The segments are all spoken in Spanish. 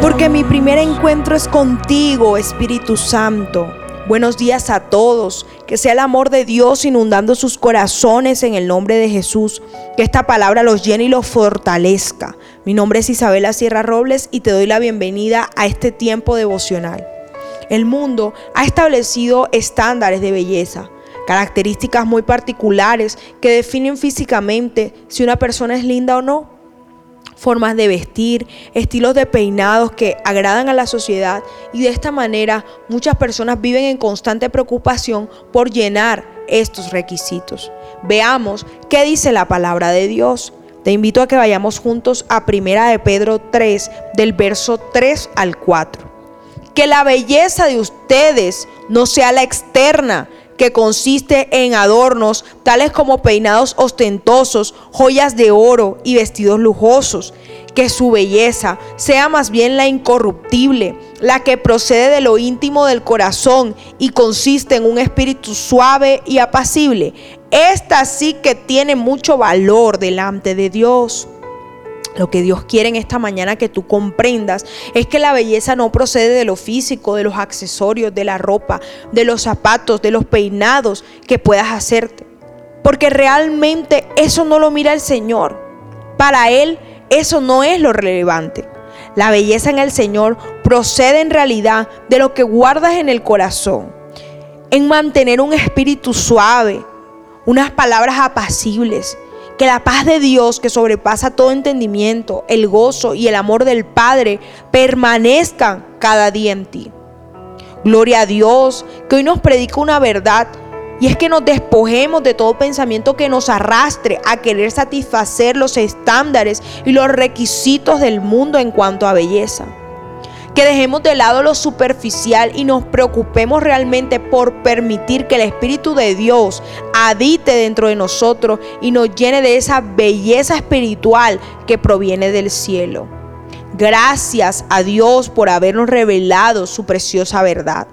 porque mi primer encuentro es contigo, Espíritu Santo. Buenos días a todos, que sea el amor de Dios inundando sus corazones en el nombre de Jesús, que esta palabra los llene y los fortalezca. Mi nombre es Isabela Sierra Robles y te doy la bienvenida a este tiempo devocional. El mundo ha establecido estándares de belleza, características muy particulares que definen físicamente si una persona es linda o no formas de vestir, estilos de peinados que agradan a la sociedad y de esta manera muchas personas viven en constante preocupación por llenar estos requisitos. Veamos qué dice la palabra de Dios. Te invito a que vayamos juntos a Primera de Pedro 3 del verso 3 al 4. Que la belleza de ustedes no sea la externa, que consiste en adornos tales como peinados ostentosos, joyas de oro y vestidos lujosos. Que su belleza sea más bien la incorruptible, la que procede de lo íntimo del corazón y consiste en un espíritu suave y apacible. Esta sí que tiene mucho valor delante de Dios. Lo que Dios quiere en esta mañana que tú comprendas es que la belleza no procede de lo físico, de los accesorios, de la ropa, de los zapatos, de los peinados que puedas hacerte. Porque realmente eso no lo mira el Señor. Para Él eso no es lo relevante. La belleza en el Señor procede en realidad de lo que guardas en el corazón, en mantener un espíritu suave, unas palabras apacibles que la paz de Dios que sobrepasa todo entendimiento, el gozo y el amor del Padre permanezcan cada día en ti. Gloria a Dios que hoy nos predica una verdad y es que nos despojemos de todo pensamiento que nos arrastre a querer satisfacer los estándares y los requisitos del mundo en cuanto a belleza que dejemos de lado lo superficial y nos preocupemos realmente por permitir que el Espíritu de Dios habite dentro de nosotros y nos llene de esa belleza espiritual que proviene del cielo. Gracias a Dios por habernos revelado su preciosa verdad.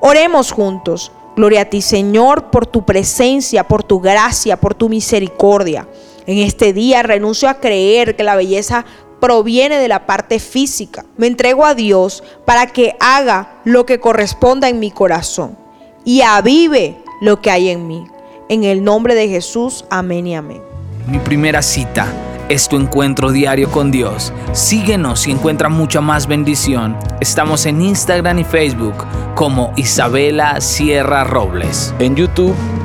Oremos juntos. Gloria a ti, Señor, por tu presencia, por tu gracia, por tu misericordia. En este día renuncio a creer que la belleza proviene de la parte física. Me entrego a Dios para que haga lo que corresponda en mi corazón y avive lo que hay en mí. En el nombre de Jesús, amén y amén. Mi primera cita es tu encuentro diario con Dios. Síguenos y encuentra mucha más bendición. Estamos en Instagram y Facebook como Isabela Sierra Robles. En YouTube